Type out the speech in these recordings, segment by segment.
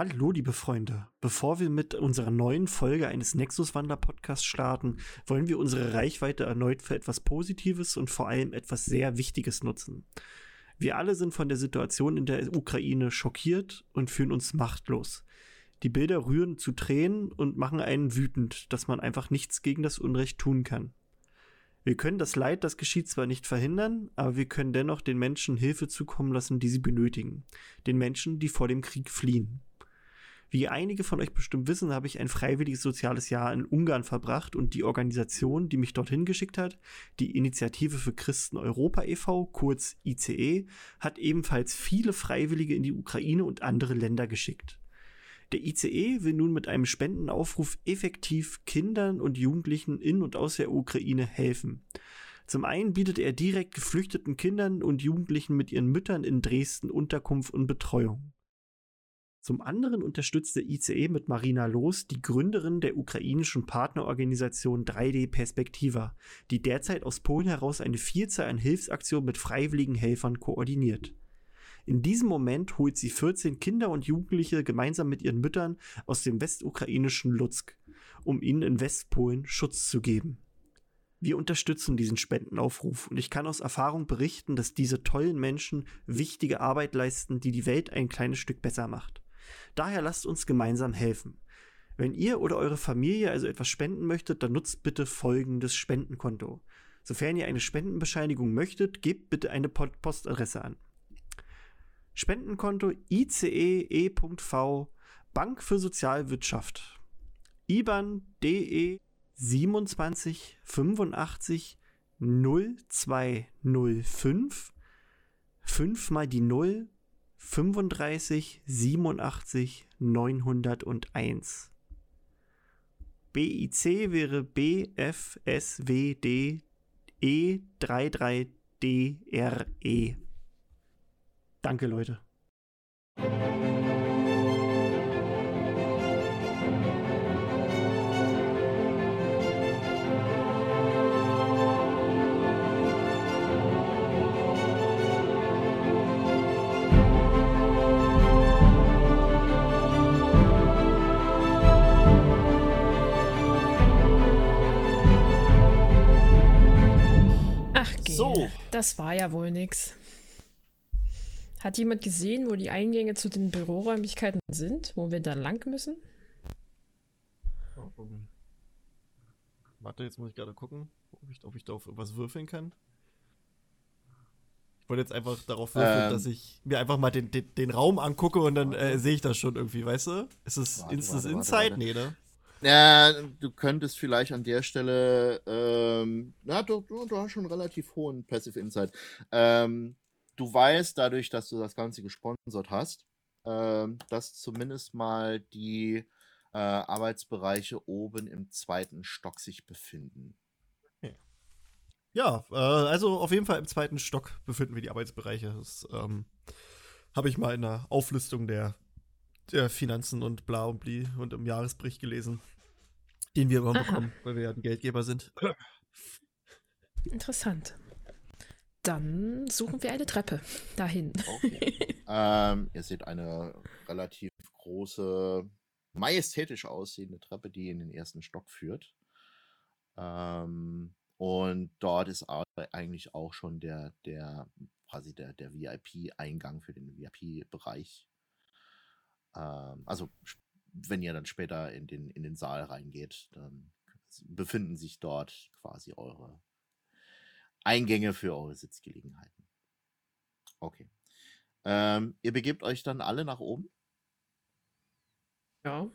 Hallo, liebe Freunde. Bevor wir mit unserer neuen Folge eines Nexus-Wander-Podcasts starten, wollen wir unsere Reichweite erneut für etwas Positives und vor allem etwas sehr Wichtiges nutzen. Wir alle sind von der Situation in der Ukraine schockiert und fühlen uns machtlos. Die Bilder rühren zu Tränen und machen einen wütend, dass man einfach nichts gegen das Unrecht tun kann. Wir können das Leid, das geschieht, zwar nicht verhindern, aber wir können dennoch den Menschen Hilfe zukommen lassen, die sie benötigen. Den Menschen, die vor dem Krieg fliehen. Wie einige von euch bestimmt wissen, habe ich ein freiwilliges soziales Jahr in Ungarn verbracht und die Organisation, die mich dorthin geschickt hat, die Initiative für Christen Europa e.V., kurz ICE, hat ebenfalls viele Freiwillige in die Ukraine und andere Länder geschickt. Der ICE will nun mit einem Spendenaufruf effektiv Kindern und Jugendlichen in und aus der Ukraine helfen. Zum einen bietet er direkt geflüchteten Kindern und Jugendlichen mit ihren Müttern in Dresden Unterkunft und Betreuung. Zum anderen unterstützt der ICE mit Marina Los, die Gründerin der ukrainischen Partnerorganisation 3D Perspektiva, die derzeit aus Polen heraus eine Vielzahl an Hilfsaktionen mit freiwilligen Helfern koordiniert. In diesem Moment holt sie 14 Kinder und Jugendliche gemeinsam mit ihren Müttern aus dem westukrainischen Lutsk, um ihnen in Westpolen Schutz zu geben. Wir unterstützen diesen Spendenaufruf und ich kann aus Erfahrung berichten, dass diese tollen Menschen wichtige Arbeit leisten, die die Welt ein kleines Stück besser macht. Daher lasst uns gemeinsam helfen. Wenn ihr oder eure Familie also etwas spenden möchtet, dann nutzt bitte folgendes Spendenkonto. Sofern ihr eine Spendenbescheinigung möchtet, gebt bitte eine Postadresse an. Spendenkonto ICE.E.V Bank für Sozialwirtschaft. IBAN DE 27 85 0205 5 mal die 0 35 87 901. BIC wäre BFSWD E33DRE. Danke, Leute. Das war ja wohl nix. Hat jemand gesehen, wo die Eingänge zu den Büroräumlichkeiten sind, wo wir da lang müssen? Oh, Warte, jetzt muss ich gerade gucken, ob ich, ob ich da auf was würfeln kann. Ich wollte jetzt einfach darauf würfeln, ähm, dass ich mir einfach mal den, den, den Raum angucke und dann äh, sehe ich das schon irgendwie, weißt du? Ist es warte, ist das warte, Inside? Warte, nee, ne? Ja, du könntest vielleicht an der Stelle, ähm, na, du, du, du hast schon relativ hohen Passive Insight. Ähm, du weißt dadurch, dass du das Ganze gesponsert hast, ähm, dass zumindest mal die äh, Arbeitsbereiche oben im zweiten Stock sich befinden. Ja, äh, also auf jeden Fall im zweiten Stock befinden wir die Arbeitsbereiche. Das ähm, habe ich mal in der Auflistung der der Finanzen und bla und bli und im Jahresbericht gelesen, den wir immer bekommen, weil wir ja ein Geldgeber sind. Interessant. Dann suchen wir eine Treppe dahin. Okay. ähm, ihr seht eine relativ große, majestätisch aussehende Treppe, die in den ersten Stock führt. Ähm, und dort ist eigentlich auch schon der, der quasi der, der VIP-Eingang für den VIP-Bereich ähm, also wenn ihr dann später in den, in den Saal reingeht, dann befinden sich dort quasi eure Eingänge für eure Sitzgelegenheiten. Okay. Ähm, ihr begebt euch dann alle nach oben? Ja.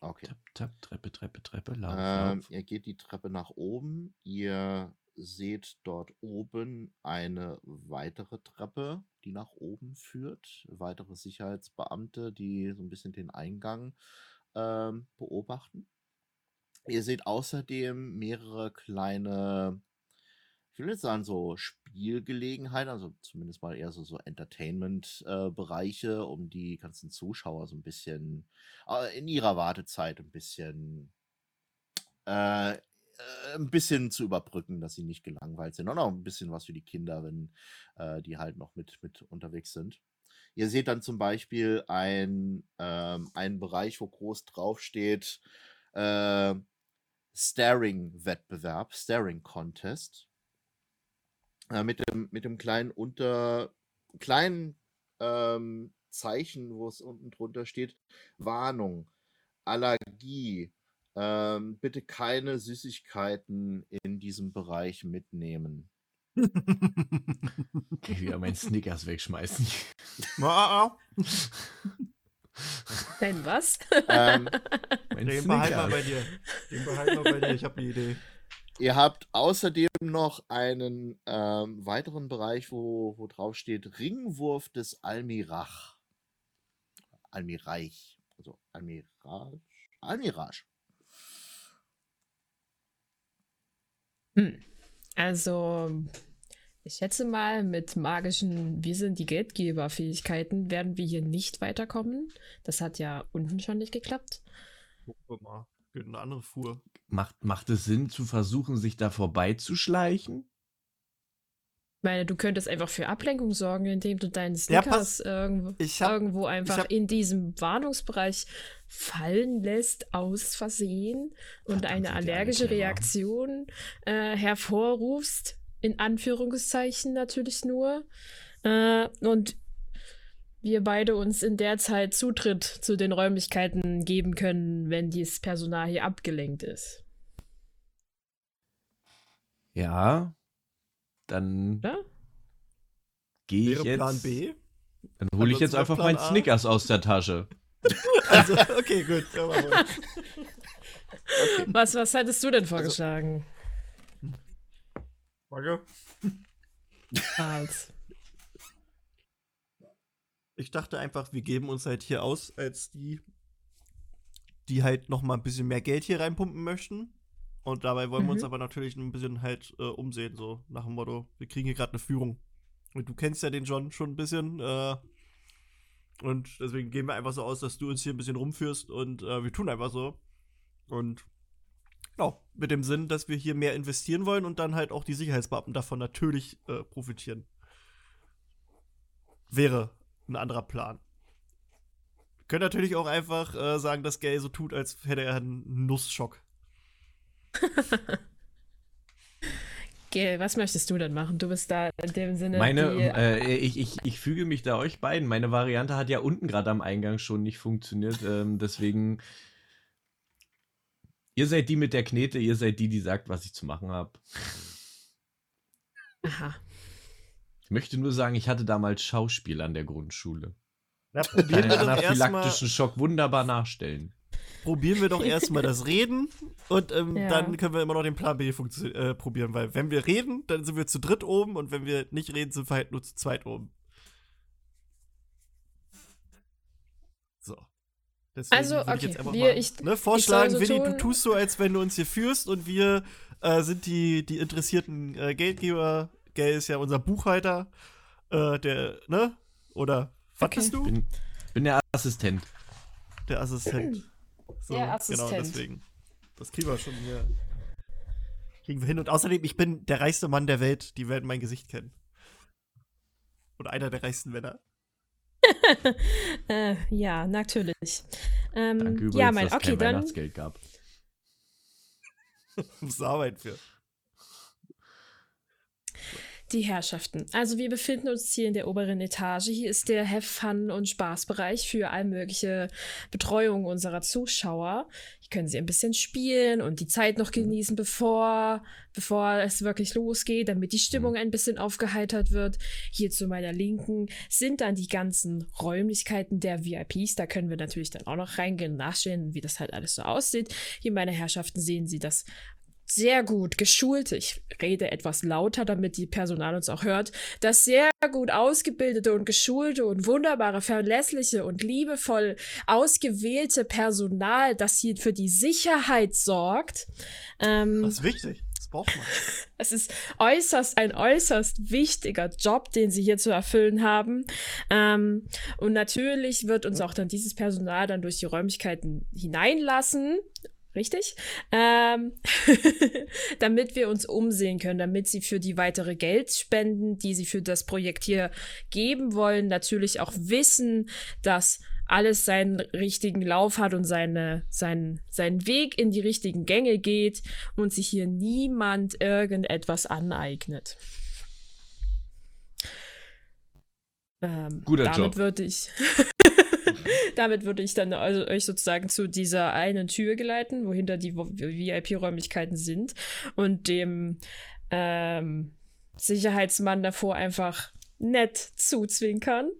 Okay. Tap, tap, Treppe, Treppe, Treppe, lauf, ähm, Ihr geht die Treppe nach oben. Ihr seht dort oben eine weitere Treppe, die nach oben führt. Weitere Sicherheitsbeamte, die so ein bisschen den Eingang ähm, beobachten. Ihr seht außerdem mehrere kleine, ich will jetzt sagen, so Spielgelegenheiten, also zumindest mal eher so, so Entertainment-Bereiche, äh, um die ganzen Zuschauer so ein bisschen äh, in ihrer Wartezeit ein bisschen äh, äh, ein bisschen zu überbrücken, dass sie nicht gelangweilt sind. Und auch ein bisschen was für die Kinder, wenn äh, die halt noch mit, mit unterwegs sind. Ihr seht dann zum Beispiel ein, ähm, einen Bereich, wo groß draufsteht, äh, Staring-Wettbewerb, Staring-Contest. Äh, mit, dem, mit dem kleinen unter kleinen ähm, Zeichen, wo es unten drunter steht, Warnung, Allergie, ähm, bitte keine Süßigkeiten in diesem Bereich mitnehmen. Ich wieder meinen Snickers wegschmeißen. Dein was? Ähm, Den behalten wir bei dir. Den behalten wir bei dir. Ich habe eine Idee. Ihr habt außerdem noch einen ähm, weiteren Bereich, wo, wo drauf steht Ringwurf des Almirach. Almireich. Also Almirage. Almirage. Hm. Also, ich schätze mal, mit magischen Wir sind die Geldgeber-Fähigkeiten werden wir hier nicht weiterkommen. Das hat ja unten schon nicht geklappt. Gucken wir mal. Eine andere Fuhr. Macht, macht es Sinn, zu versuchen, sich da vorbeizuschleichen? Ich meine, du könntest einfach für Ablenkung sorgen, indem du deinen Ja, Snickers pass- irgendwo, ich hab- irgendwo einfach hab- in diesem Warnungsbereich fallen lässt, aus Versehen und eine allergische. Reaktion äh, hervorrufst. In Anführungszeichen natürlich nur. Äh, und wir beide uns in der Zeit Zutritt zu den Räumlichkeiten geben können, wenn dieses Personal hier abgelenkt ist. Ja. Dann Oder? gehe ich jetzt. Plan B? Dann hole ich Ansonsten jetzt einfach Plan meinen A? Snickers aus der Tasche. Also, okay, gut. Ja, wir. Was, was hattest du denn vorgeschlagen? Danke. Charles? Ich dachte einfach, wir geben uns halt hier aus als die, die halt noch mal ein bisschen mehr Geld hier reinpumpen möchten. Und dabei wollen wir uns Mhm. aber natürlich ein bisschen halt äh, umsehen, so nach dem Motto, wir kriegen hier gerade eine Führung. Und du kennst ja den John schon ein bisschen. Äh, und deswegen gehen wir einfach so aus, dass du uns hier ein bisschen rumführst und äh, wir tun einfach so. Und genau, mit dem Sinn, dass wir hier mehr investieren wollen und dann halt auch die Sicherheitsbeamten davon natürlich äh, profitieren. Wäre ein anderer Plan. Wir können natürlich auch einfach äh, sagen, dass Gay so tut, als hätte er einen Nussschock. Was möchtest du denn machen? Du bist da in dem Sinne. Meine, die, äh, ich, ich, ich füge mich da euch beiden. Meine Variante hat ja unten gerade am Eingang schon nicht funktioniert. Ähm, deswegen. Ihr seid die mit der Knete, ihr seid die, die sagt, was ich zu machen habe. aha. Ich möchte nur sagen, ich hatte damals Schauspiel an der Grundschule. Ja, Kann probieren, den wir doch erstmal, Schock wunderbar nachstellen. Probieren wir doch erstmal das Reden und ähm, Ja. dann können wir immer noch den Plan B äh, probieren, weil wenn wir reden, dann sind wir zu dritt oben und wenn wir nicht reden, sind wir halt nur zu zweit oben. So. Deswegen Also, okay, einfach wir- mal, ich- ne, vorschlagen, ich so Willi, du tust so, als wenn du uns hier führst und wir äh, sind die, die interessierten äh, Geldgeber. Gay ist ja unser Buchhalter, äh, der, ne? Oder was Okay. bist du? Bin, bin der Assistent. Der Assistent. So, Der Assistent. Genau, deswegen. Das kriegen wir schon hier. Kriegen wir hin. Und außerdem, ich bin der reichste Mann der Welt. Die werden mein Gesicht kennen. Oder einer der reichsten Männer. Äh, ja, natürlich. Ähm, Danke übrigens, ja, mein, dass es okay, kein dann. Weihnachtsgeld gab. Muss arbeiten für. Die Herrschaften. Also wir befinden uns hier in der oberen Etage. Hier ist der Have Fun und Spaßbereich für all mögliche Betreuung unserer Zuschauer. Hier können sie ein bisschen spielen und die Zeit noch genießen, bevor, bevor es wirklich losgeht, damit die Stimmung ein bisschen aufgeheitert wird. Hier zu meiner Linken sind dann die ganzen Räumlichkeiten der VIPs. Da können wir natürlich dann auch noch reingehen und nachstellen, wie das halt alles so aussieht. Hier, meine Herrschaften, sehen Sie das sehr gut geschulte, ich rede etwas lauter, damit die Personal uns auch hört, das sehr gut ausgebildete und geschulte und wunderbare, verlässliche und liebevoll ausgewählte Personal, das hier für die Sicherheit sorgt. Ähm, Das ist wichtig. Das braucht man. es ist äußerst ein äußerst wichtiger Job, den sie hier zu erfüllen haben. Ähm, und natürlich wird uns auch dann dieses Personal dann durch die Räumlichkeiten hineinlassen. Richtig? Ähm, damit wir uns umsehen können, damit sie für die weitere Geldspenden, die sie für das Projekt hier geben wollen, natürlich auch wissen, dass alles seinen richtigen Lauf hat und seine, seinen, seinen Weg in die richtigen Gänge geht und sich hier niemand irgendetwas aneignet. Ähm, Guter damit Job. würde ich damit würde ich dann also euch sozusagen zu dieser einen Tür geleiten, wo hinter die VIP-Räumlichkeiten sind und dem ähm, Sicherheitsmann davor einfach nett zuzwinkern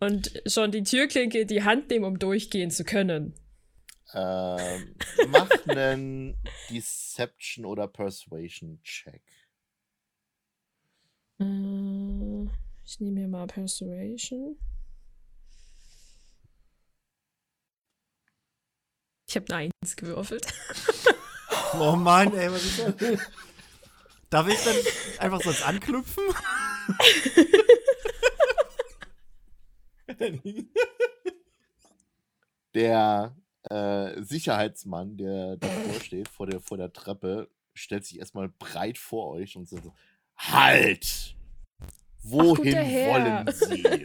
und schon die Türklinke in die Hand nehmen, um durchgehen zu können. Ähm, mach einen Deception oder Persuasion Check. Äh, ich nehme mir mal Persuasion. Ich habe eine Eins gewürfelt. Oh Mann, ey, was ist das? Darf ich dann einfach sonst anknüpfen? Der äh, Sicherheitsmann, der davor steht, vor der, vor der Treppe, stellt sich erstmal breit vor euch und sagt so: Halt! Wohin Herr. wollen Sie?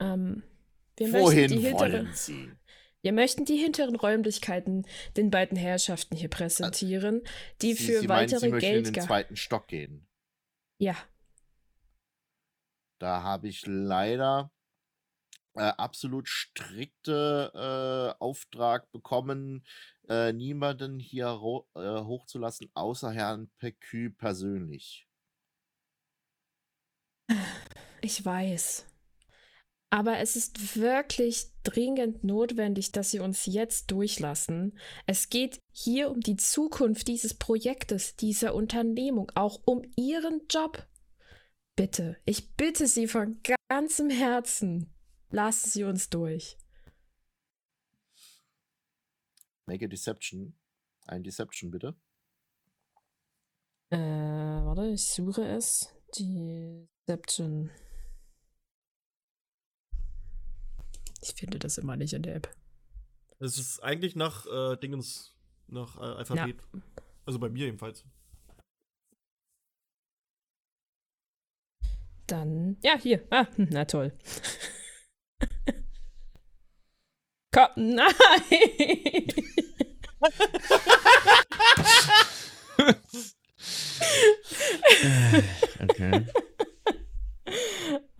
ähm, wir möchten, die Wohin wollen Sie? Wir möchten die hinteren Räumlichkeiten den beiden Herrschaften hier präsentieren, die Sie, für Sie meinen, weitere Sie möchten in Geld. den zweiten Stock gehen. Ja, Da habe ich leider äh, absolut strikte äh, Auftrag bekommen, äh, niemanden hier äh, hochzulassen, außer Herrn Pecü persönlich. ich weiß. Aber es ist wirklich dringend notwendig, dass Sie uns jetzt durchlassen. Es geht hier um die Zukunft dieses Projektes, dieser Unternehmung, auch um Ihren Job. Bitte, ich bitte Sie von ganzem Herzen, lassen Sie uns durch. Make a Deception. Ein Deception, bitte. Äh, warte, ich suche es. Deception. Ich finde das immer nicht in der App. Es ist eigentlich nach äh, Dingens, nach äh, Alphabet. Also bei mir jedenfalls. Dann, ja, hier. Ah, hm, na toll. Komm, nein! Okay.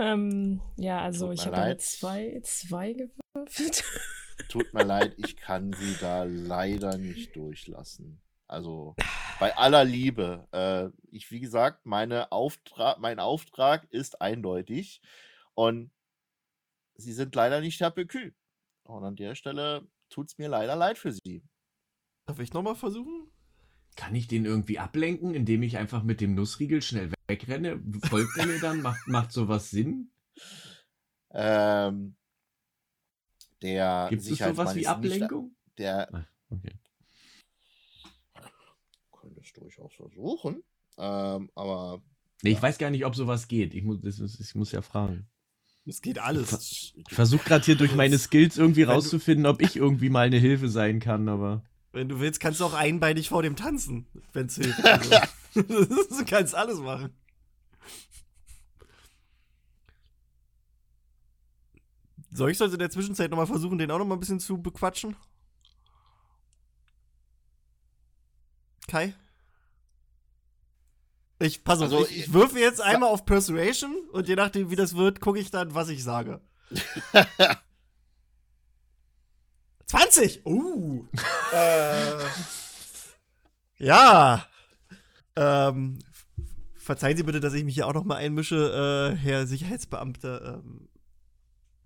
Ähm, ja, also Tut ich mir habe zwei, zwei gewürfelt. Tut mir leid, ich kann Sie da leider nicht durchlassen. Also bei aller Liebe. Äh, ich, wie gesagt, meine Auftrag, mein Auftrag ist eindeutig und Sie sind leider nicht Herr Pecü. Und an der Stelle tut es mir leider leid für Sie. Darf ich nochmal versuchen? Kann ich den irgendwie ablenken, indem ich einfach mit dem Nussriegel schnell wegrenne? Folgt er mir dann? Macht, macht sowas Sinn? Ähm, der Gibt es Sicherheitsmann sowas wie ist nicht- Ablenkung? Der Ah, okay. könnte es durchaus versuchen. Ähm, aber Nee, ich Ja. weiß gar nicht, ob sowas geht. Ich muss, das ist, ich muss ja fragen. Es geht alles. Ich versuche gerade hier durch meine Skills irgendwie rauszufinden, ob ich irgendwie mal eine Hilfe sein kann, aber. Wenn du willst, kannst du auch einbeinig vor dem tanzen, wenn es hilft. Also, du kannst alles machen. Soll ich sonst in der Zwischenzeit nochmal versuchen, den auch nochmal ein bisschen zu bequatschen? Kai? Ich, pass auf, Also, ich, ich würfe jetzt einmal auf Persuasion und je nachdem, wie das wird, gucke ich dann, was ich sage. 20! Uh! Äh, ja. Ähm, verzeihen Sie bitte, dass ich mich hier auch noch mal einmische, äh, Herr Sicherheitsbeamter. Ähm,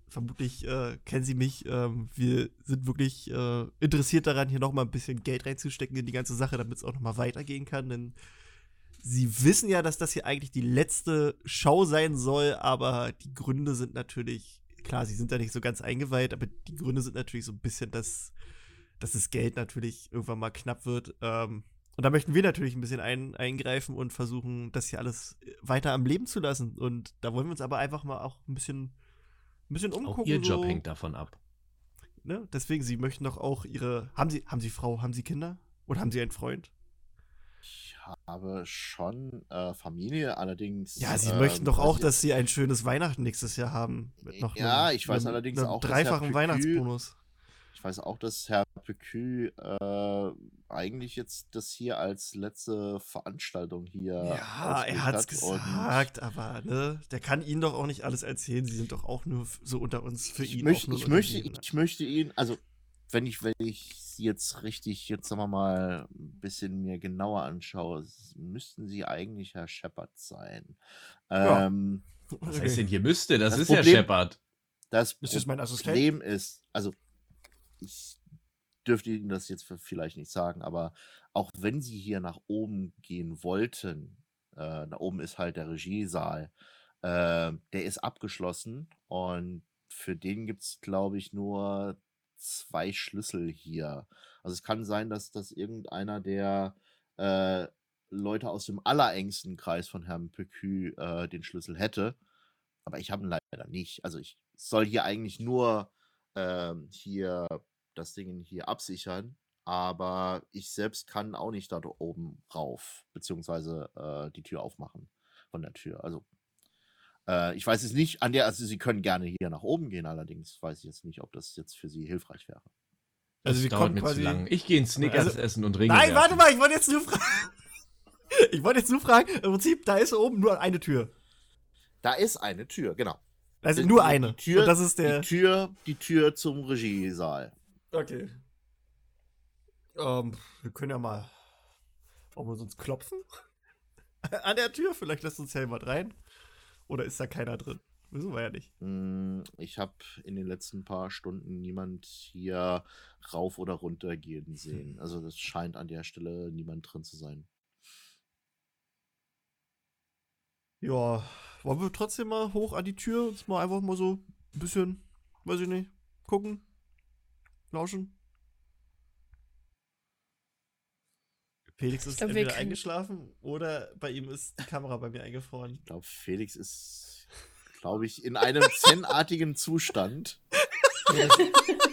vermutlich äh, kennen Sie mich. Ähm, wir sind wirklich äh, interessiert daran, hier noch mal ein bisschen Geld reinzustecken in die ganze Sache, damit es auch noch mal weitergehen kann. Denn Sie wissen ja, dass das hier eigentlich die letzte Show sein soll, aber die Gründe sind natürlich, klar, Sie sind da nicht so ganz eingeweiht, aber die Gründe sind natürlich so ein bisschen, dass, dass das Geld natürlich irgendwann mal knapp wird. Ähm, und da möchten wir natürlich ein bisschen ein, eingreifen und versuchen, das hier alles weiter am Leben zu lassen. Und da wollen wir uns aber einfach mal auch ein bisschen, ein bisschen umgucken. Auch ihr Job so. hängt davon ab. ne? Deswegen, Sie möchten doch auch Ihre. Haben Sie, haben Sie Frau, haben Sie Kinder? Oder haben Sie einen Freund? Ich habe schon äh, Familie, allerdings. Ja, Sie ähm, möchten doch weiß auch, dass Sie ein schönes Weihnachten nächstes Jahr haben. Mit noch Ja, einem- ich weiß einem- allerdings einem auch, dass Herr Dreifachen Weihnachtsbonus. Ich weiß auch, dass Herr Pecü äh, eigentlich jetzt das hier als letzte Veranstaltung hier. Ja, er hat's hat gesagt, aber ne, der kann Ihnen doch auch nicht alles erzählen. Sie sind doch auch nur so unter uns für Ich, ihn. möcht, auch nur ich, möchte, Unternehmen. ich möchte ihn, also wenn ich, wenn ich sie jetzt richtig, jetzt sagen wir mal, ein bisschen mir genauer anschaue, müssten sie eigentlich Herr Shepard sein. Ja. Ähm, Was Okay. heißt denn hier müsste? Das, Das ist ja Problem- Shepard. Das Ist das mein Assistent? Problem ist, also ich dürfte Ihnen das jetzt vielleicht nicht sagen, aber auch wenn Sie hier nach oben gehen wollten, äh, da oben ist halt der Regiesaal, äh, der ist abgeschlossen und für den gibt es, glaube ich, nur zwei Schlüssel hier. Also es kann sein, dass das irgendeiner der äh, Leute aus dem allerengsten Kreis von Herrn Pecü äh, den Schlüssel hätte. Aber ich habe ihn leider nicht. Also ich soll hier eigentlich nur ähm, hier das Ding hier absichern. Aber ich selbst kann auch nicht da oben rauf, beziehungsweise äh, die Tür aufmachen von der Tür. Also äh, ich weiß es nicht, an der, also Sie können gerne hier nach oben gehen, allerdings weiß ich jetzt nicht, ob das jetzt für Sie hilfreich wäre. Also wir dauert kommen mir zu quasi- lang. Ich gehe in Snickers Also- essen und Ringe Nein, werfen. warte mal, ich wollte jetzt nur fragen. Ich wollte jetzt nur fragen, im Prinzip, da ist oben nur eine Tür. Da ist eine Tür, genau. Also Die- nur die eine. Tür- Und das ist der. Die Tür, die Tür zum Regiesaal. Okay. Ähm, wir können ja mal. Wollen wir sonst klopfen? An der Tür? Vielleicht lässt uns ja jemand rein. Oder ist da keiner drin? Wissen wir ja nicht. Hm, Ich habe in den letzten paar Stunden niemand hier rauf oder runter gehen sehen. Also das scheint an der Stelle niemand drin zu sein. Ja, wollen wir trotzdem mal hoch an die Tür und mal einfach mal so ein bisschen, weiß ich nicht, gucken, lauschen? Felix ist glaub, entweder eingeschlafen oder bei ihm ist die Kamera bei mir eingefroren. Ich glaube, Felix ist, glaube ich, in einem zen-artigen Zustand. Das,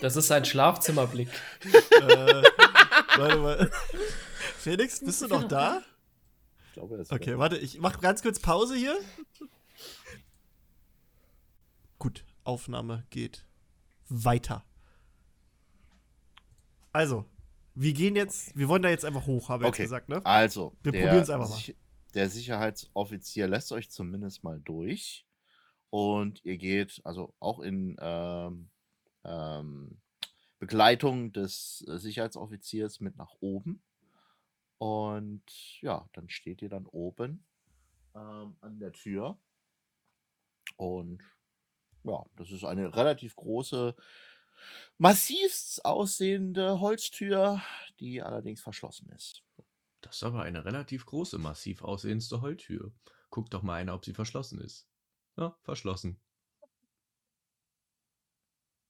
das ist ein Schlafzimmerblick. äh, warte mal. Felix, bist du noch da? Ich glaube, das Okay, warte, ich mach ganz kurz Pause hier. Aufnahme geht weiter. Also, wir gehen jetzt, wir wollen da jetzt einfach hoch, habe ich Okay. jetzt gesagt, ne? Also, Wir der, probieren's einfach mal. Der Sicherheitsoffizier lässt euch zumindest mal durch. Und ihr geht also auch in ähm, ähm, Begleitung des äh, Sicherheitsoffiziers mit nach oben. Und ja, dann steht ihr dann oben ähm, an der Tür. Und ja, das ist eine relativ große, massivst aussehende Holztür, die allerdings verschlossen ist. Das ist aber eine relativ große, massiv aussehendste Heultür. Guck doch mal einer, ob sie verschlossen ist. Ja, verschlossen.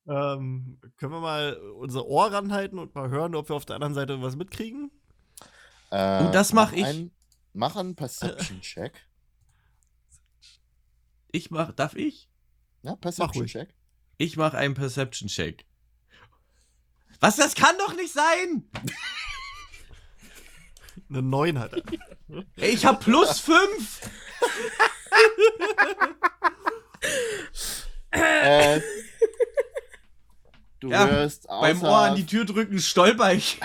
Ähm, können wir mal unser Ohr ranhalten und mal hören, ob wir auf der anderen Seite was mitkriegen? Äh, Oh, das mach ich. Ein, mach einen Perception-Check. Ich mach, darf ich? Ja, ruhig. Perception-Check. Ich mach einen Perception-Check. Was, das kann doch nicht sein! Eine 9 hat er. Ey, ich hab plus 5! äh, du Ja, hörst außer, Beim Ohr an die Tür drücken stolper ich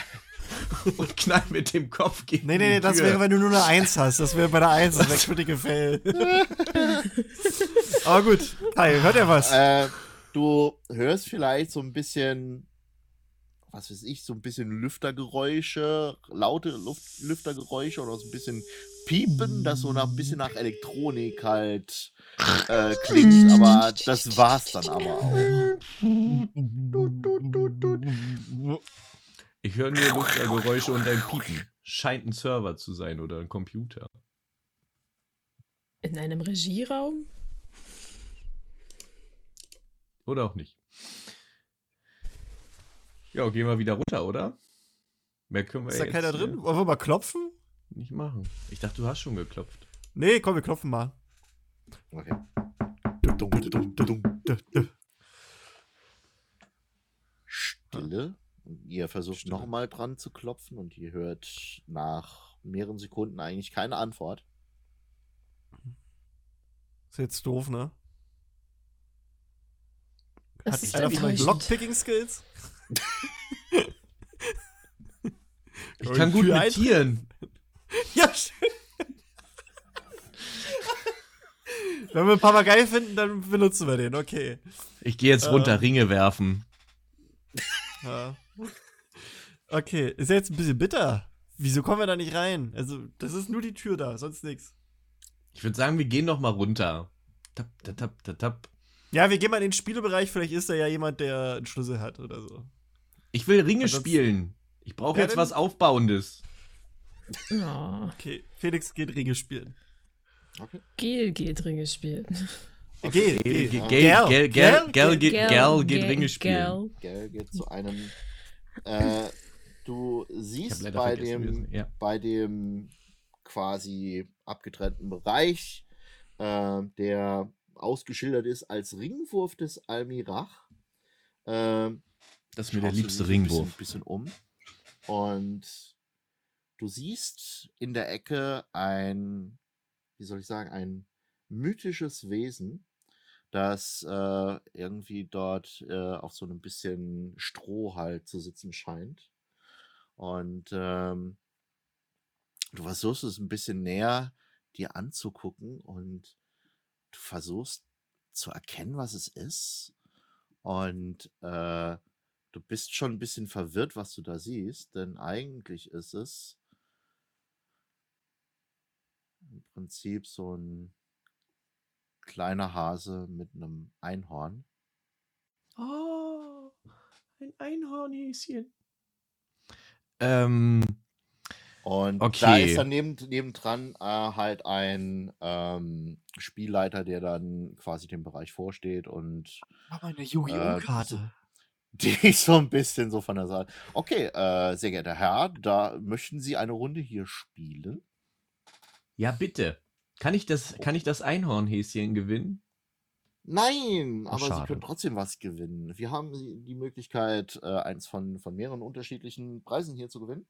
und knall mit dem Kopf gegen Nee, nee, nee, das wäre, wenn du nur eine 1 hast. Das wäre bei der 1 das merkwürdige Fell. Aber gut. Hi, hört ihr was? äh, du hörst vielleicht so ein bisschen, was weiß ich, so ein bisschen Lüftergeräusche, laute Luft, Lüftergeräusche oder so ein bisschen Piepen, das so nach, ein bisschen nach Elektronik halt äh, klingt, aber das war's dann aber auch. Ich höre nur Luftergeräusche und ein Piepen. Scheint ein Server zu sein oder ein Computer. In einem Regieraum? Oder auch nicht. Ja, gehen wir wieder runter, oder? Mehr können wir Ist da jetzt keiner hier drin? Wollen wir mal klopfen? nicht machen. Ich dachte, du hast schon geklopft. Nee, komm, wir klopfen mal. Okay. Stille. Und ihr versucht nochmal dran zu klopfen und ihr hört nach mehreren Sekunden eigentlich keine Antwort. Ist jetzt doof, ne? Das Hat ist einer enttäuschend. Lockpicking-Skills? Ich kann gut mit. Tieren. Ja, schön. Wenn wir einen Papagei finden, dann benutzen wir den, okay. Ich gehe jetzt runter Äh. Ringe werfen. Ja. Okay, ist ja jetzt ein bisschen bitter. Wieso kommen wir da nicht rein? Also, das ist nur die Tür da, sonst nichts. Ich würde sagen, wir gehen noch mal runter. Tap, tap, tap, tap, tap. Ja, wir gehen mal in den Spielebereich, vielleicht ist da ja jemand, der einen Schlüssel hat oder so. Ich will Ringe Ansonsten- spielen. Ich brauche Ja, jetzt was Aufbauendes. Oh, Okay, Felix geht Ringe spielen. Gel geht Ringe spielen. Gel, Gel, Gel, Gel, Gel, Gel, Gel, geht- Gel, Gel geht Gel, Ringe spielen. Gel. Geht zu einem. Äh, du siehst bei dem, ja. bei dem quasi abgetrennten Bereich, äh, der ausgeschildert ist als Ringwurf des Almirach. Äh, Das ist mir der liebste dich ein bisschen, Ringwurf. bisschen um und du siehst in der Ecke ein, wie soll ich sagen, ein mythisches Wesen, das äh, irgendwie dort äh, auf so einem bisschen Stroh halt zu sitzen scheint. Und ähm, du versuchst es ein bisschen näher dir anzugucken und du versuchst zu erkennen, was es ist. Und äh, du bist schon ein bisschen verwirrt, was du da siehst, denn eigentlich ist es im Prinzip so ein kleiner Hase mit einem Einhorn. Oh, ein Einhornhäschen. Ähm, Und da Okay. ist dann neben, nebendran äh, halt ein ähm, Spielleiter, der dann quasi dem Bereich vorsteht und Mach mal eine Yu-Gi-Oh! Karte. die so ein bisschen so von der Seite. Okay, äh, sehr geehrter Herr, da möchten Sie eine Runde hier spielen? ja, bitte. Kann ich das, kann ich das Einhornhäschen gewinnen? Nein, Ach, aber Sie schade. können trotzdem was gewinnen. Wir haben die Möglichkeit, äh, eins von, von mehreren unterschiedlichen Preisen hier zu gewinnen.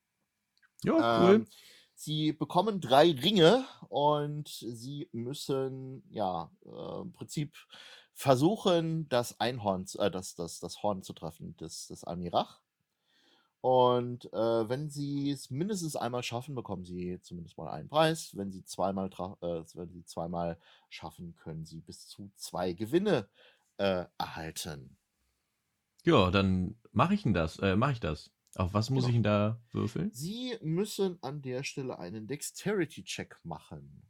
Ja, cool. Ähm, Sie bekommen drei Ringe und Sie müssen ja äh, im Prinzip versuchen, das Einhorn, zu- äh, das, das, das Horn zu treffen des, des Almirach. Und äh, wenn Sie es mindestens einmal schaffen, bekommen Sie zumindest mal einen Preis. Wenn Sie zweimal, äh, wenn Sie zweimal schaffen, können Sie bis zu zwei Gewinne äh, erhalten. Ja, dann mache ich denn das. Äh, mache ich das. Auf was muss Genau. ich denn da würfeln? Sie müssen an der Stelle einen Dexterity-Check machen.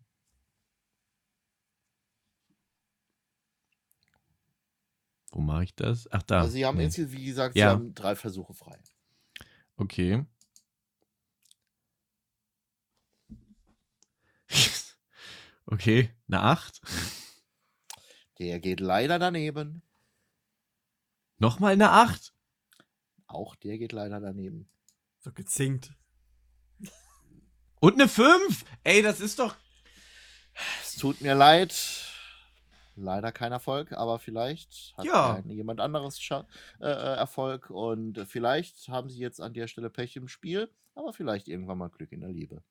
Wo mache ich das? Ach da. also Sie haben Nee. insgesamt, wie gesagt, Ja. Sie haben drei Versuche frei. Okay. okay, eine 8. Der geht leider daneben. Nochmal eine 8. Auch der geht leider daneben. So gezinkt. Und eine 5. Ey, das ist doch. Es tut mir leid. Leider kein Erfolg, aber vielleicht hat Ja. jemand anderes Scha äh, äh, Erfolg und vielleicht haben sie jetzt an der Stelle Pech im Spiel, aber vielleicht irgendwann mal Glück in der Liebe.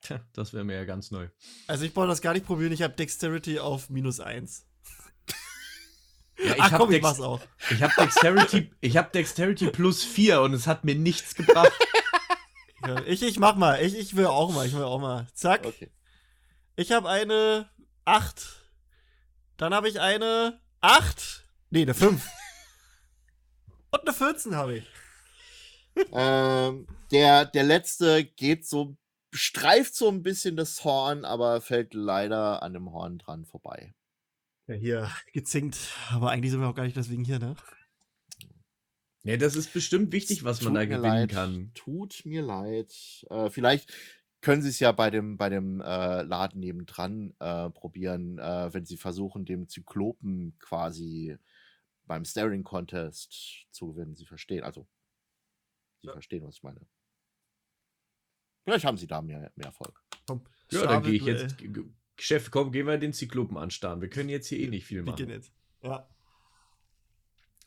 Tja, das wäre mir ja ganz neu. Also ich brauche das gar nicht probieren, ich habe Dexterity auf minus eins. Ja, ich Ach hab komm, ich mach's auch. Ich habe Dexterity, ich hab Dexterity plus 4 und es hat mir nichts gebracht. Ja, Ich, ich mach mal, ich, ich will auch mal, ich will auch mal. Zack. Okay. Ich habe eine 8. Dann habe ich eine 8. Nee, eine 5. Und eine 14 habe ich. ähm, der, der letzte geht so, streift so ein bisschen das Horn, aber fällt leider an dem Horn dran vorbei. Ja, hier gezinkt. Aber eigentlich sind wir auch gar nicht deswegen hier, ne? Ja, das ist bestimmt wichtig, was man Tut da mir gewinnen leid, kann. Tut mir leid. Äh, vielleicht können Sie es ja bei dem, bei dem äh, Laden nebendran äh, probieren, äh, wenn Sie versuchen, dem Zyklopen quasi beim Staring Contest zu gewinnen. Sie verstehen, also Sie verstehen, was ich meine. Vielleicht haben Sie da mehr, mehr Erfolg. Komm. Ja, dann gehe ich jetzt. G- Chef, komm, gehen wir den Zyklopen anstarren. Wir können jetzt hier eh nicht viel Wir gehen machen. jetzt. Ja.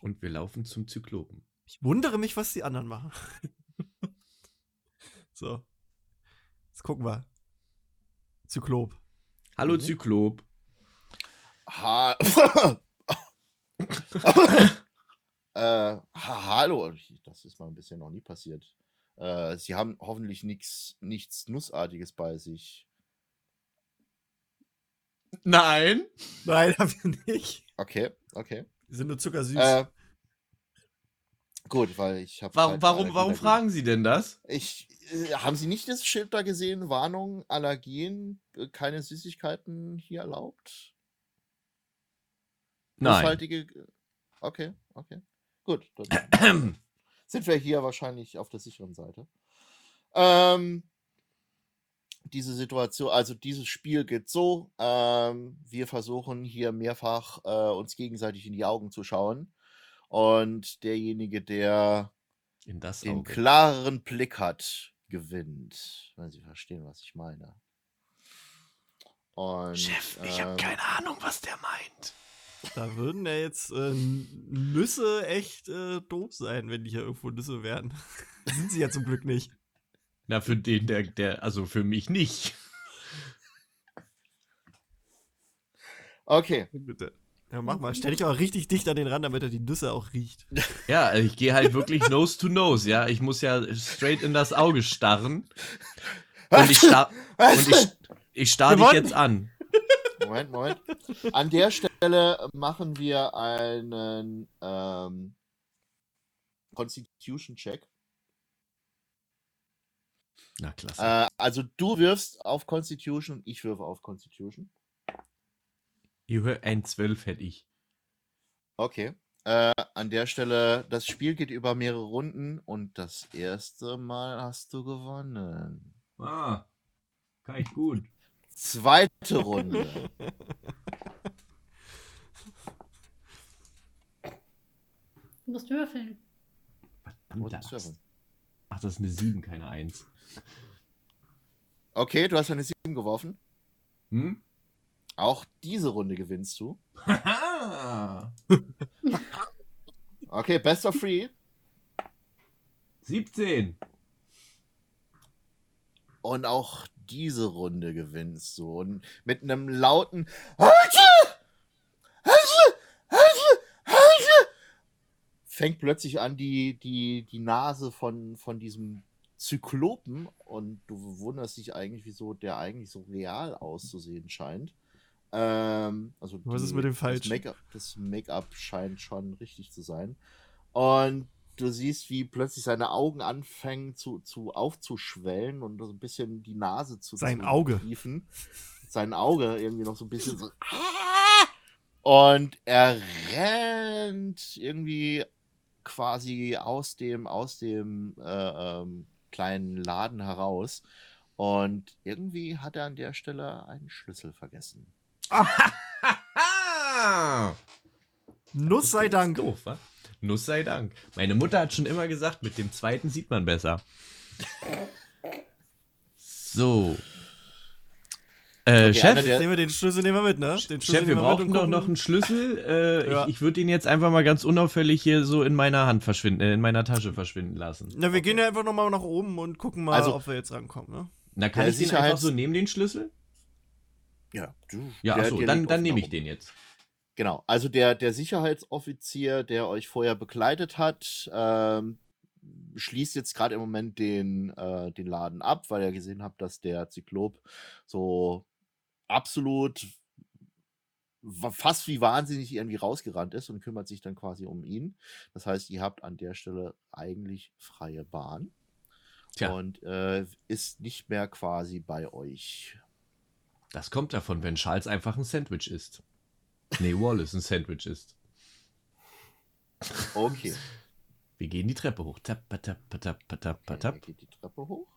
Und wir laufen zum Zyklopen. Ich wundere mich, was die anderen machen. so. Jetzt gucken wir. Zyklop. Hallo Mhm. Zyklop. Ha äh, ha hallo, das ist mal ein bisschen noch nie passiert. Äh, Sie haben hoffentlich nix, nichts Nussartiges bei sich. Nein. Nein, haben wir nicht. Okay, okay. Die sind nur zuckersüß. Äh, gut, weil ich habe. Warum, warum, warum fragen Sie denn das? Ich, äh, haben Sie nicht das Schild da gesehen? Warnung, Allergien, äh, keine Süßigkeiten hier erlaubt? Nein. Nusshaltige- Okay, okay. Gut, dann sind wir hier wahrscheinlich auf der sicheren Seite. Ähm, diese Situation, also dieses Spiel geht so, ähm, wir versuchen hier mehrfach äh, uns gegenseitig in die Augen zu schauen und derjenige, der In das den Auge. klareren Blick hat, gewinnt, wenn Sie verstehen, was ich meine. Und, ähm, Ahnung, was der meint. Da würden ja jetzt äh, Nüsse echt äh, doof sein, wenn die hier irgendwo Nüsse wären. sind sie ja zum Glück nicht. Na, für den, der, der, also für mich nicht. Okay, Bitte. Ja, mach mal. Stell dich auch richtig dicht an den Rand, damit er die Nüsse auch riecht. Ja, also ich gehe halt wirklich nose to nose, ja. Ich muss ja straight in das Auge starren. Und ich, star und ich, ich starr dich jetzt an. Moment, Moment. An der Stelle machen wir einen ähm, Constitution-Check. Na, klasse. Äh, also du wirfst auf Constitution und ich würfe auf Constitution. Ihr hört ein 12 hätte ich. Okay. Äh, an der Stelle, das Spiel geht über mehrere Runden und das erste Mal hast du gewonnen. Ah, kann ich gut. Zweite Runde. Du musst würfeln. Verdammte Und Axt. Ach, das ist eine 7, keine 1. Okay, du hast eine 7 geworfen. Hm? Auch diese Runde gewinnst du. Okay, best of three. 17. Und auch diese Runde gewinnst du. Und mit einem lauten fängt plötzlich an, die, die, die Nase von, von diesem Zyklopen und du wunderst dich eigentlich, wieso der eigentlich so real auszusehen scheint. Ähm, also Was ist mit dem das? Make-up- Das Make-up scheint schon richtig zu sein. Und du siehst, wie plötzlich seine Augen anfangen zu, zu aufzuschwellen und so ein bisschen die Nase zu Sein zu Auge. Triefen. Sein Auge irgendwie noch so ein bisschen so. Und er rennt irgendwie quasi aus dem, aus dem äh, ähm, kleinen Laden heraus. Und irgendwie hat er an der Stelle einen Schlüssel vergessen. Nuss sei Dank. Doof, wa? Nuss sei Dank. Meine Mutter hat schon immer gesagt, mit dem zweiten sieht man besser. So. Äh, Okay, Chef, Nehmen wir den Schlüssel nehmen wir mit, ne? Den Chef, wir brauchen doch noch einen Schlüssel. Äh, Ja. Ich, ich würde den jetzt einfach mal ganz unauffällig hier so in meiner Hand verschwinden, äh, in meiner Tasche verschwinden lassen. Na, wir gehen ja einfach nochmal nach oben und gucken mal, Also- ob wir jetzt rankommen, ne? Na, kann Der ich den einfach so nehmen, den Schlüssel? Ja, du. Ja, der- achso, der dann, dann nehme ich den jetzt. Genau, also der, der Sicherheitsoffizier, der euch vorher begleitet hat, ähm, schließt jetzt gerade im Moment den, äh, den Laden ab, weil er gesehen hat, dass der Zyklop so absolut fast wie wahnsinnig irgendwie rausgerannt ist und kümmert sich dann quasi um ihn. Das heißt, ihr habt an der Stelle eigentlich freie Bahn Tja, und äh, ist nicht mehr quasi bei euch. Das kommt davon, wenn Charles einfach ein Sandwich isst. Nee, Wallace ein Sandwich isst. Okay. Wir gehen die Treppe hoch. Tap, patap, patap, Er patap. geht die Treppe hoch.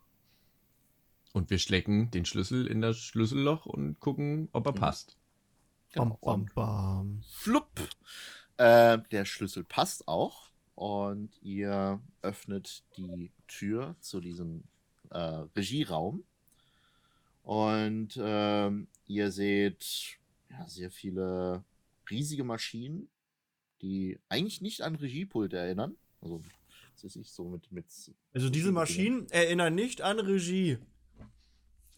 Und wir stecken den Schlüssel in das Schlüsselloch und gucken, ob er Mhm. passt. Bam, Genau. bam, Und bam. flupp. Äh, der Schlüssel passt auch. Und ihr öffnet die Tür zu diesem äh, Regieraum. Und ähm, ihr seht ja, sehr viele riesige Maschinen, die eigentlich nicht an Regiepult erinnern. Also was weiß ich, so mit. mit Also diese Maschinen erinnern nicht an Regie.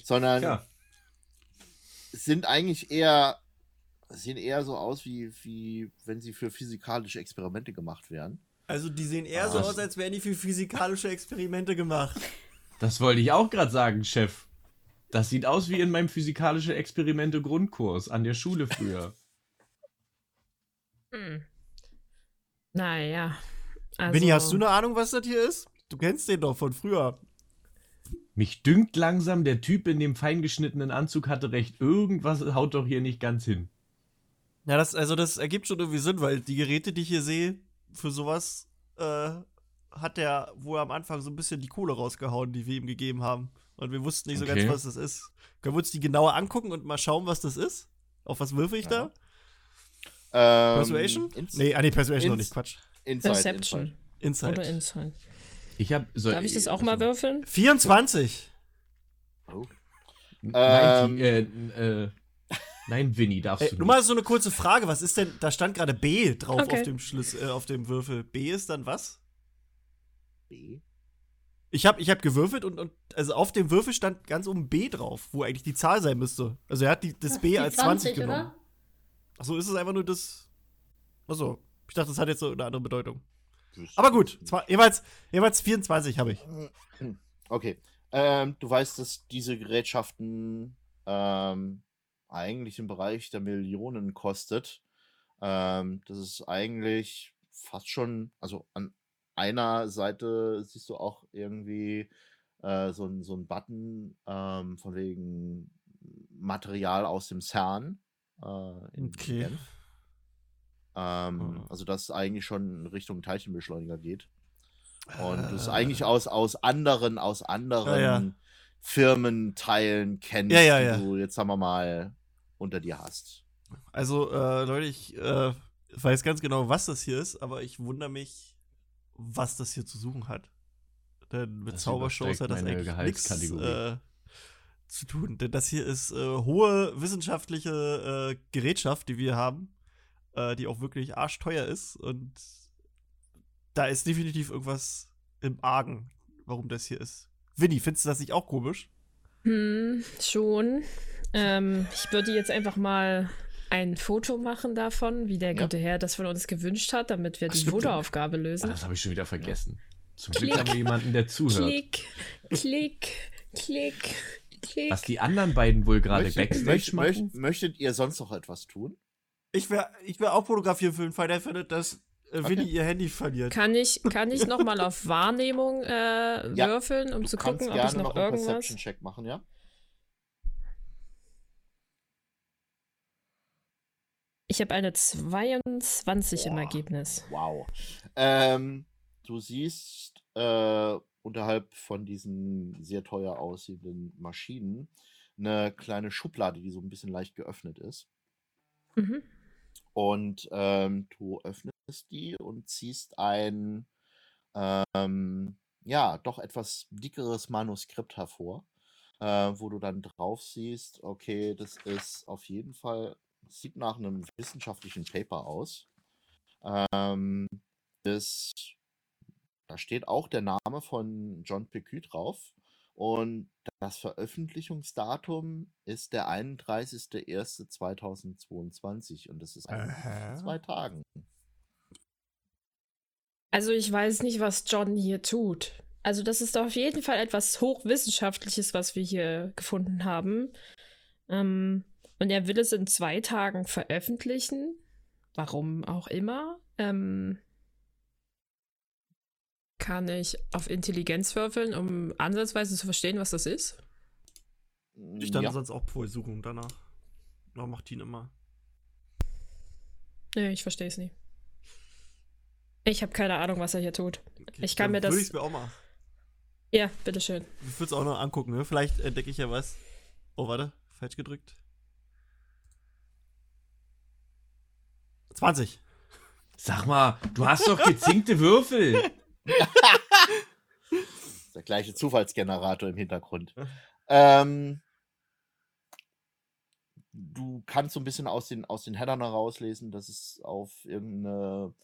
Sondern Ja. sind eigentlich eher. Sehen eher so aus, wie, wie wenn sie für physikalische Experimente gemacht wären. Also die sehen eher so Ah. aus, als wären die für physikalische Experimente gemacht. Das wollte ich auch gerade sagen, Chef. Das sieht aus wie in meinem physikalische Experimente Grundkurs an der Schule früher. Hm. Naja. Also, Winnie, hast du eine Ahnung, was das hier ist? Du kennst den doch von früher. Mich dünkt langsam, der Typ in dem feingeschnittenen Anzug hatte recht. Irgendwas haut doch hier nicht ganz hin. Ja, das, also das ergibt schon irgendwie Sinn, weil die Geräte, die ich hier sehe, für sowas äh, hat der wohl am Anfang so ein bisschen die Kohle rausgehauen, die wir ihm gegeben haben. Und wir wussten nicht so Okay. ganz, was das ist. Können wir uns die genauer angucken und mal schauen, was das ist? Auf was würfe ich da? Ähm, Persuasion? Ins nee, ah nee, Persuasion noch nicht, Quatsch. Insight, Perception Insight. Inside. oder Insight. Ich hab. So, Darf ich das auch mal würfeln? 24. Oh. Nein, Ähm. die, äh, äh, nein, Winnie, darfst du nur nicht. mal so eine kurze Frage, was ist denn, da stand gerade B drauf Okay. auf dem Schlüs äh, auf dem Würfel. B ist dann was? B. Ich habe ich hab gewürfelt und, und also auf dem Würfel stand ganz oben B drauf, wo eigentlich die Zahl sein müsste. Also er hat die, das Das B die als 20, genommen. oder? Achso, ist es einfach nur das. Achso, ich dachte, das hat jetzt so eine andere Bedeutung. Aber gut, jeweils, jeweils 24 habe ich. Okay. Ähm, du weißt, dass diese Gerätschaften ähm, eigentlich im Bereich der Millionen kostet. Ähm, das ist eigentlich fast schon, also an einer Seite siehst du auch irgendwie äh, so, so ein Button ähm, von wegen Material aus dem CERN. Äh, in Okay. Genf. Ähm, Hm. Also, dass es eigentlich schon in Richtung Teilchenbeschleuniger geht. Und das Äh. eigentlich aus, aus anderen, aus anderen Ja, ja. Firmenteilen kennst, Ja, die du jetzt sagen wir mal unter dir hast. Also, äh, Leute, ich äh, weiß ganz genau, was das hier ist, aber ich wundere mich, was das hier zu suchen hat. Denn mit Das Zaubershows hat das eigentlich nichts äh, zu tun. Denn das hier ist äh, hohe wissenschaftliche äh, Gerätschaft, die wir haben, äh, die auch wirklich arschteuer ist. Und da ist definitiv irgendwas im Argen, warum das hier ist. Winnie, findest du das nicht auch komisch? Hm, schon. Ähm, ich würde jetzt einfach mal ein Foto machen davon, wie der Ja. gute Herr das von uns gewünscht hat, damit wir Ach, die. Fotoaufgabe Ah, lösen. das habe ich schon wieder vergessen. Zum Glück Klick. haben wir jemanden, der zuhört. Klick, klick, klick, klick. Was die anderen beiden wohl gerade Backstage möcht- machen? möcht- möchtet ihr sonst noch etwas tun? Ich wäre ich wär auch fotografieren für den Fall, der findet, dass äh, Winnie Okay. ihr Handy verliert. Kann ich, kann ich noch mal auf Wahrnehmung äh, Ja. würfeln, um zu gucken, ob ich gerne noch noch einen irgendwas. Perception-Check machen, ja? Ich habe eine 22 im Boah. Ergebnis. Wow. Ähm, du siehst äh, unterhalb von diesen sehr teuer aussehenden Maschinen eine kleine Schublade, die so ein bisschen leicht geöffnet ist. Mhm. Und ähm, du öffnest die und ziehst ein, ähm, ja, doch etwas dickeres Manuskript hervor, äh, wo du dann drauf siehst, okay, das ist auf jeden Fall, sieht nach einem wissenschaftlichen Paper aus. Ähm, das, da steht auch der Name von John Pecu drauf. Und das Veröffentlichungsdatum ist der 31.01.2022 und das ist in zwei Tagen. Also ich weiß nicht, was John hier tut. Also das ist auf jeden Fall etwas Hochwissenschaftliches, was wir hier gefunden haben. Ähm, und er will es in zwei Tagen veröffentlichen. Warum auch immer. Ähm, kann ich auf Intelligenz würfeln, um ansatzweise zu verstehen, was das ist? Ich dann ja. sonst auch Pol suchen danach. Noch macht ihn immer. Nee, ich verstehe es nicht. Ich habe keine Ahnung, was er hier tut. Ich kann mir das- Würde ich mir auch mal. Ja, bitteschön. Ich würde es auch noch angucken, ne? Vielleicht entdecke ich ja was. Oh, warte. Falsch gedrückt. 20. Sag mal, du hast doch gezinkte Würfel. Der gleiche Zufallsgenerator im Hintergrund. Ähm, du kannst so ein bisschen aus den, aus den Headern herauslesen, dass es auf irgendeine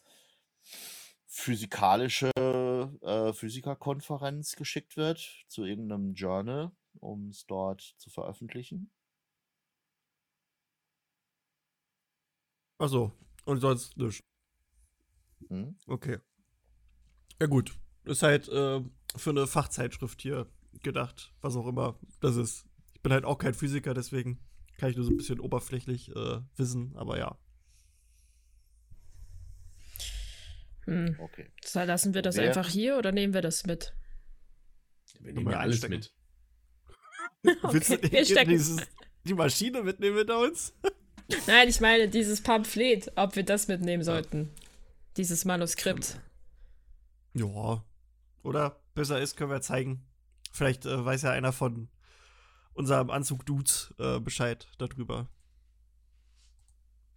physikalische äh, Physikerkonferenz geschickt wird, zu irgendeinem Journal, um es dort zu veröffentlichen. Achso, und sonst nicht. Hm? Okay. Ja, gut. Ist halt äh, für eine Fachzeitschrift hier gedacht, was auch immer das ist. Ich bin halt auch kein Physiker, deswegen kann ich nur so ein bisschen oberflächlich äh, wissen, aber ja. Hm. Okay. So, lassen wir das Wer- einfach hier oder nehmen wir das mit? Wir nehmen ja alles einstecken. mit. Willst du Okay, wir stecken. dieses, die Maschine mitnehmen mit uns? Nein, ich meine dieses Pamphlet, ob wir das mitnehmen sollten. Dieses Manuskript. Ja. Oder besser ist, können wir zeigen. Vielleicht äh, weiß ja einer von unserem Anzug Dudes äh, Bescheid darüber.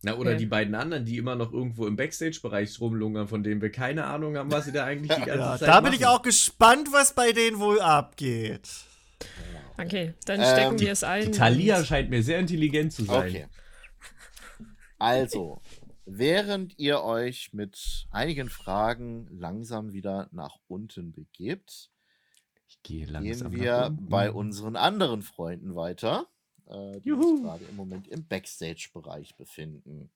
Na, oder Okay. die beiden anderen, die immer noch irgendwo im Backstage-Bereich rumlungern, von denen wir keine Ahnung haben, was sie da eigentlich die ganze Ja, Zeit da machen. bin ich auch gespannt, was bei denen wohl abgeht. Okay, dann Ähm, stecken die- wir es ein. Die Thalia scheint mir sehr intelligent zu sein. Okay. Also, während ihr euch mit einigen Fragen langsam wieder nach unten begebt, Ich gehe gehen wir unten. bei unseren anderen Freunden weiter, äh, die Juhu. sich gerade im Moment im Backstage-Bereich befinden.